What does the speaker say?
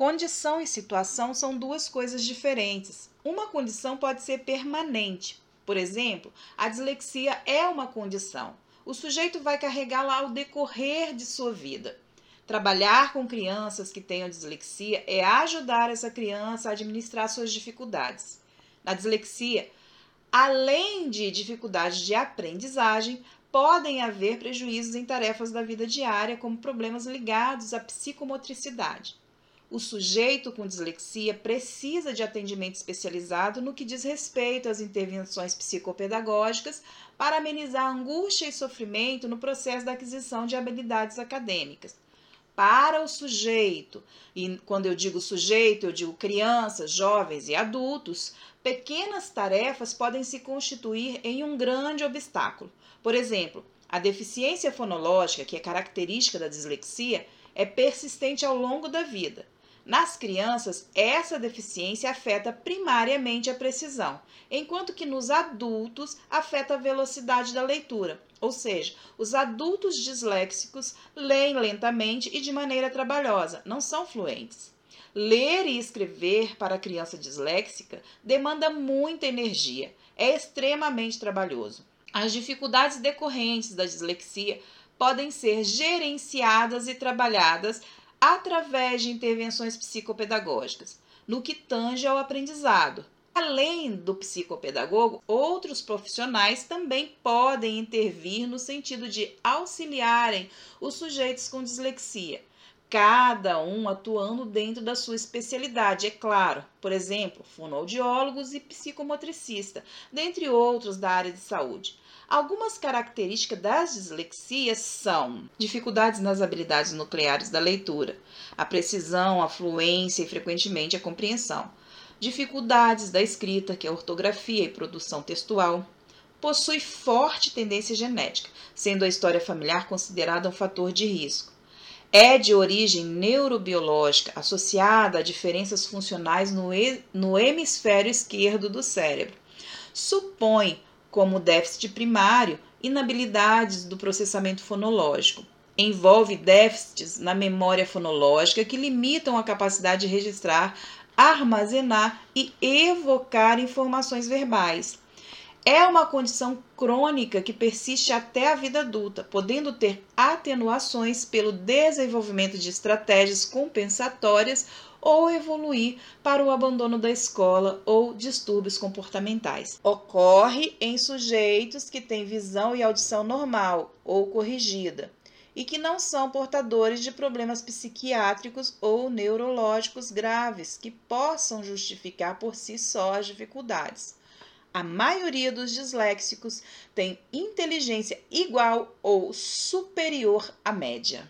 Condição e situação são duas coisas diferentes. Uma condição pode ser permanente. Por exemplo, a dislexia é uma condição. O sujeito vai carregá-la ao decorrer de sua vida. Trabalhar com crianças que tenham dislexia é ajudar essa criança a administrar suas dificuldades. Na dislexia, além de dificuldades de aprendizagem, podem haver prejuízos em tarefas da vida diária, como problemas ligados à psicomotricidade. O sujeito com dislexia precisa de atendimento especializado no que diz respeito às intervenções psicopedagógicas para amenizar angústia e sofrimento no processo da aquisição de habilidades acadêmicas. Para o sujeito, e quando eu digo sujeito, eu digo crianças, jovens e adultos, pequenas tarefas podem se constituir em um grande obstáculo. Por exemplo, a deficiência fonológica, que é característica da dislexia, é persistente ao longo da vida. Nas crianças, essa deficiência afeta primariamente a precisão, enquanto que nos adultos afeta a velocidade da leitura. Ou seja, os adultos disléxicos leem lentamente e de maneira trabalhosa, não são fluentes. Ler e escrever para a criança disléxica demanda muita energia, é extremamente trabalhoso. As dificuldades decorrentes da dislexia podem ser gerenciadas e trabalhadas através de intervenções psicopedagógicas, no que tange ao aprendizado. Além do psicopedagogo, outros profissionais também podem intervir no sentido de auxiliarem os sujeitos com dislexia, cada um atuando dentro da sua especialidade, é claro. Por exemplo, fonoaudiólogos e psicomotricista, dentre outros da área de saúde. Algumas características das dislexias são dificuldades nas habilidades nucleares da leitura, a precisão, a fluência e frequentemente a compreensão. Dificuldades da escrita, que é ortografia e produção textual. Possui forte tendência genética, sendo a história familiar considerada um fator de risco é de origem neurobiológica associada a diferenças funcionais no, no hemisfério esquerdo do cérebro. Supõe, como déficit primário, inabilidades do processamento fonológico. Envolve déficits na memória fonológica que limitam a capacidade de registrar, armazenar e evocar informações verbais. É uma condição crônica que persiste até a vida adulta, podendo ter atenuações pelo desenvolvimento de estratégias compensatórias ou evoluir para o abandono da escola ou distúrbios comportamentais. Ocorre em sujeitos que têm visão e audição normal ou corrigida e que não são portadores de problemas psiquiátricos ou neurológicos graves que possam justificar por si só as dificuldades. A maioria dos disléxicos tem inteligência igual ou superior à média.